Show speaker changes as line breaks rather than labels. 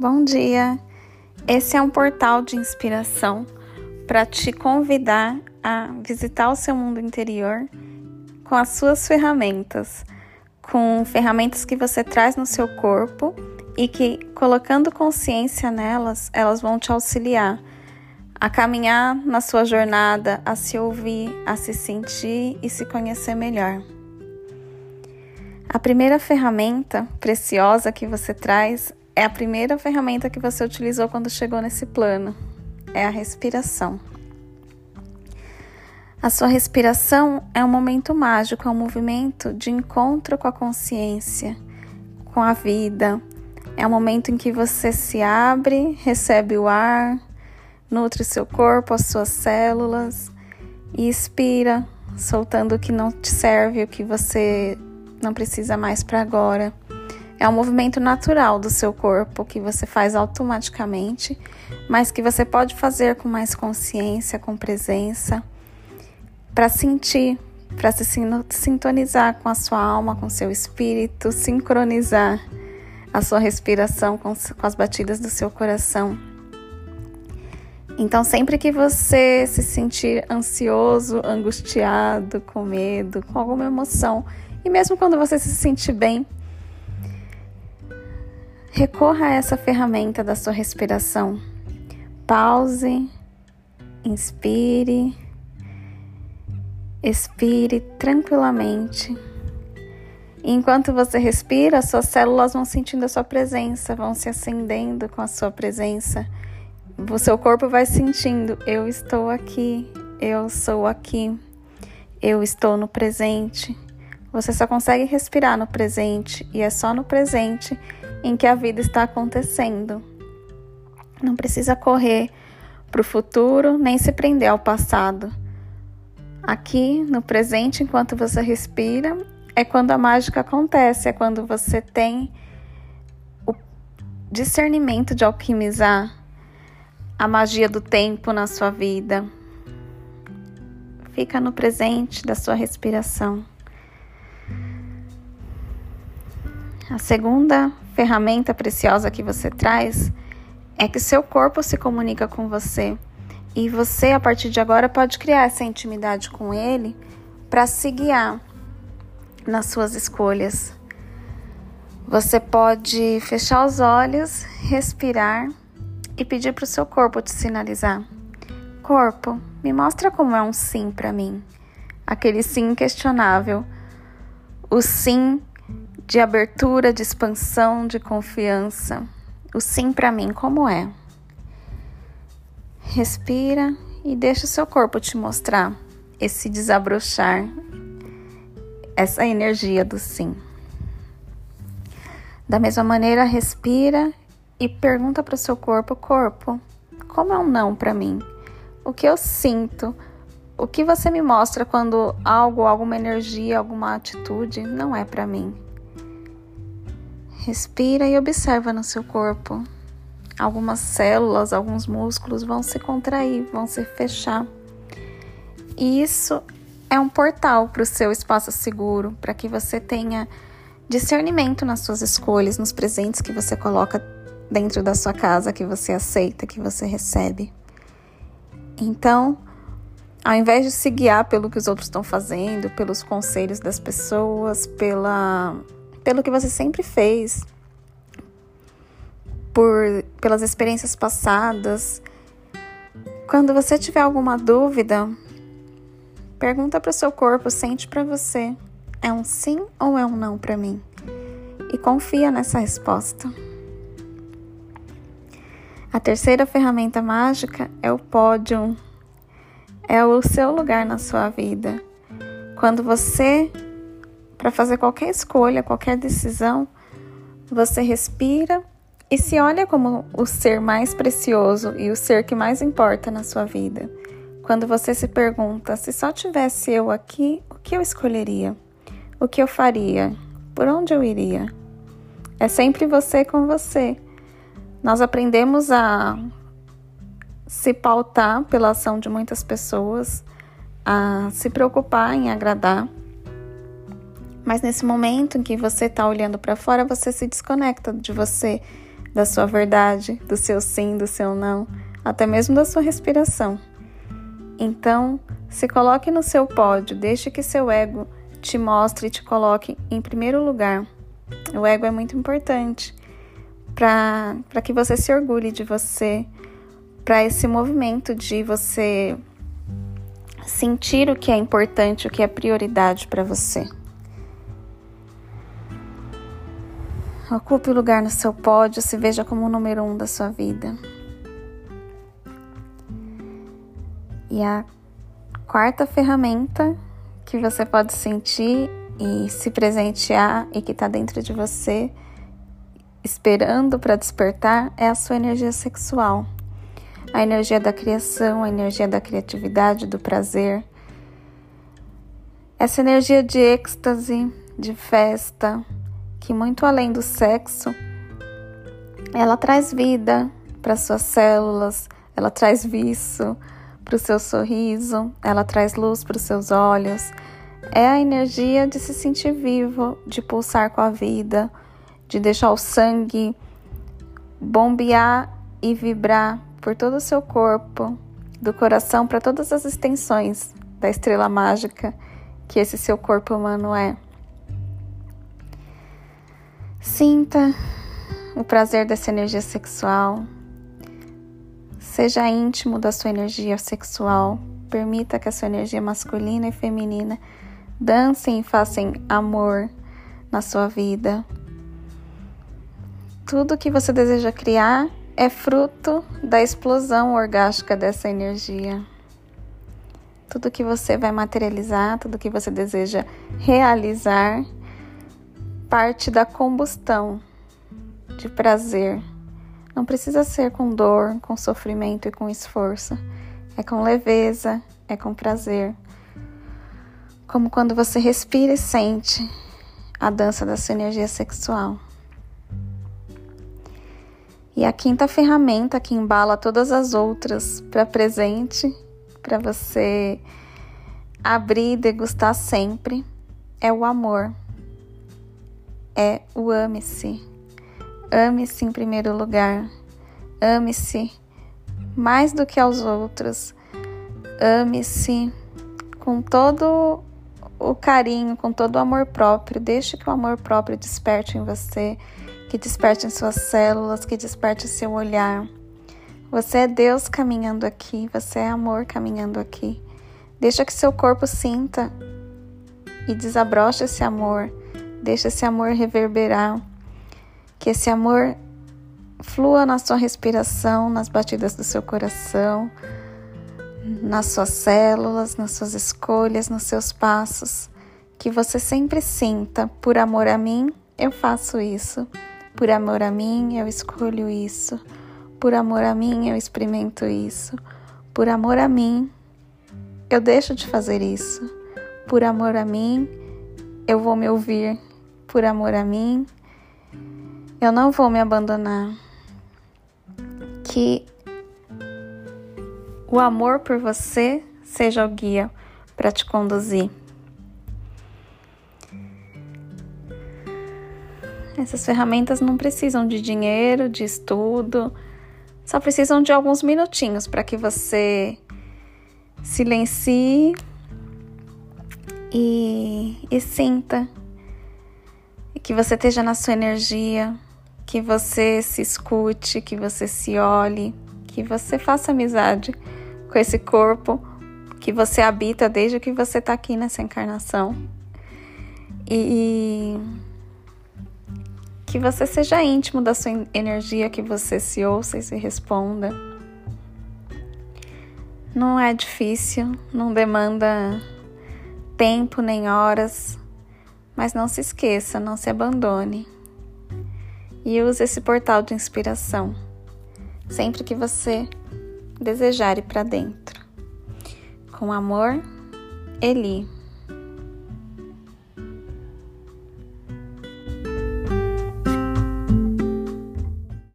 Bom dia! Esse é um portal de inspiração para te convidar a visitar o seu mundo interior com as suas ferramentas, com ferramentas que você traz no seu corpo e que, colocando consciência nelas, elas vão te auxiliar a caminhar na sua jornada, a se ouvir, a se sentir e se conhecer melhor. A primeira ferramenta preciosa que você traz é a primeira ferramenta que você utilizou quando chegou nesse plano. É a respiração. A sua respiração é um momento mágico, é um movimento de encontro com a consciência, com a vida. É um momento em que você se abre, recebe o ar, nutre seu corpo, as suas células e expira, soltando o que não te serve, o que você não precisa mais para agora. É um movimento natural do seu corpo que você faz automaticamente, mas que você pode fazer com mais consciência, com presença, para sentir, para se sintonizar com a sua alma, com seu espírito, sincronizar a sua respiração com, com as batidas do seu coração. Então, sempre que você se sentir ansioso, angustiado, com medo, com alguma emoção, e mesmo quando você se sentir bem, recorra a essa ferramenta da sua respiração. Pause, inspire, expire tranquilamente. Enquanto você respira, suas células vão sentindo a sua presença, vão se acendendo com a sua presença. O seu corpo vai sentindo: eu estou aqui, eu sou aqui, eu estou no presente. Você só consegue respirar no presente e é só no presente em que a vida está acontecendo. Não precisa correr para o futuro nem se prender ao passado. Aqui no presente, enquanto você respira, é quando a mágica acontece, é quando você tem o discernimento de alquimizar a magia do tempo na sua vida. Fica no presente da sua respiração. A segunda ferramenta preciosa que você traz é que seu corpo se comunica com você e você, a partir de agora, pode criar essa intimidade com ele para se guiar nas suas escolhas. Você pode fechar os olhos, respirar e pedir para o seu corpo te sinalizar. Corpo, me mostra como é um sim para mim. Aquele sim inquestionável. O sim de abertura, de expansão, de confiança. O sim para mim, como é? Respira e deixa o seu corpo te mostrar esse desabrochar, essa energia do sim. Da mesma maneira, respira e pergunta para o seu corpo: corpo, como é um não para mim? O que eu sinto? O que você me mostra quando algo, alguma energia, alguma atitude não é para mim? Respira e observa no seu corpo. Algumas células, alguns músculos vão se contrair, vão se fechar. E isso é um portal para o seu espaço seguro, para que você tenha discernimento nas suas escolhas, nos presentes que você coloca dentro da sua casa, que você aceita, que você recebe. Então, ao invés de se guiar pelo que os outros estão fazendo, pelos conselhos das pessoas, pela pelo que você sempre fez, por pelas experiências passadas. Quando você tiver alguma dúvida, pergunta para o seu corpo, sente para você, é um sim ou é um não para mim? E confia nessa resposta. A terceira ferramenta mágica é o pódio. É o seu lugar na sua vida. Quando você para fazer qualquer escolha, qualquer decisão, você respira e se olha como o ser mais precioso e o ser que mais importa na sua vida. Quando você se pergunta: se só tivesse eu aqui, o que eu escolheria? O que eu faria? Por onde eu iria? É sempre você com você. Nós aprendemos a se pautar pela ação de muitas pessoas, a se preocupar em agradar mas nesse momento em que você está olhando para fora, você se desconecta de você, da sua verdade, do seu sim, do seu não, até mesmo da sua respiração. Então, se coloque no seu pódio, deixe que seu ego te mostre e te coloque em primeiro lugar. O ego é muito importante para que você se orgulhe de você, para esse movimento de você sentir o que é importante, o que é prioridade para você. Ocupe o lugar no seu pódio, se veja como o número um da sua vida. E a quarta ferramenta que você pode sentir e se presentear e que está dentro de você, esperando para despertar, é a sua energia sexual. A energia da criação, a energia da criatividade, do prazer. Essa energia de êxtase, de festa, que muito além do sexo, ela traz vida para suas células, ela traz viço para o seu sorriso, ela traz luz para os seus olhos. É a energia de se sentir vivo, de pulsar com a vida, de deixar o sangue bombear e vibrar por todo o seu corpo, do coração para todas as extensões da estrela mágica que esse seu corpo humano é. Sinta o prazer dessa energia sexual. Seja íntimo da sua energia sexual. Permita que a sua energia masculina e feminina dancem e façam amor na sua vida. Tudo que você deseja criar é fruto da explosão orgástica dessa energia. Tudo que você vai materializar, tudo que você deseja realizar parte da combustão de prazer. Não precisa ser com dor, com sofrimento e com esforço. É com leveza, é com prazer. Como quando você respira e sente a dança da sua energia sexual. E a quinta ferramenta que embala todas as outras para presente, para você abrir e degustar sempre, é o amor é o ame-se. Ame-se em primeiro lugar. Ame-se mais do que aos outros. Ame-se com todo o carinho, com todo o amor próprio. Deixe que o amor próprio desperte em você, que desperte em suas células, que desperte seu olhar. Você é Deus caminhando aqui, você é amor caminhando aqui. Deixa que seu corpo sinta e desabroche esse amor. Deixa esse amor reverberar, que esse amor flua na sua respiração, nas batidas do seu coração, nas suas células, nas suas escolhas, nos seus passos. Que você sempre sinta, por amor a mim, eu faço isso. Por amor a mim, eu escolho isso. Por amor a mim, eu experimento isso. Por amor a mim, eu deixo de fazer isso. Por amor a mim, eu vou me ouvir por amor a mim, eu não vou me abandonar. Que o amor por você seja o guia para te conduzir. Essas ferramentas não precisam de dinheiro, de estudo, só precisam de alguns minutinhos para que você silencie e, e sinta que você esteja na sua energia, que você se escute, que você se olhe, que você faça amizade com esse corpo que você habita desde que você está aqui nessa encarnação. E que você seja íntimo da sua energia, que você se ouça e se responda. Não é difícil, não demanda tempo nem horas. Mas não se esqueça, não se abandone. E use esse portal de inspiração sempre que você desejar ir para dentro. Com amor, Eli.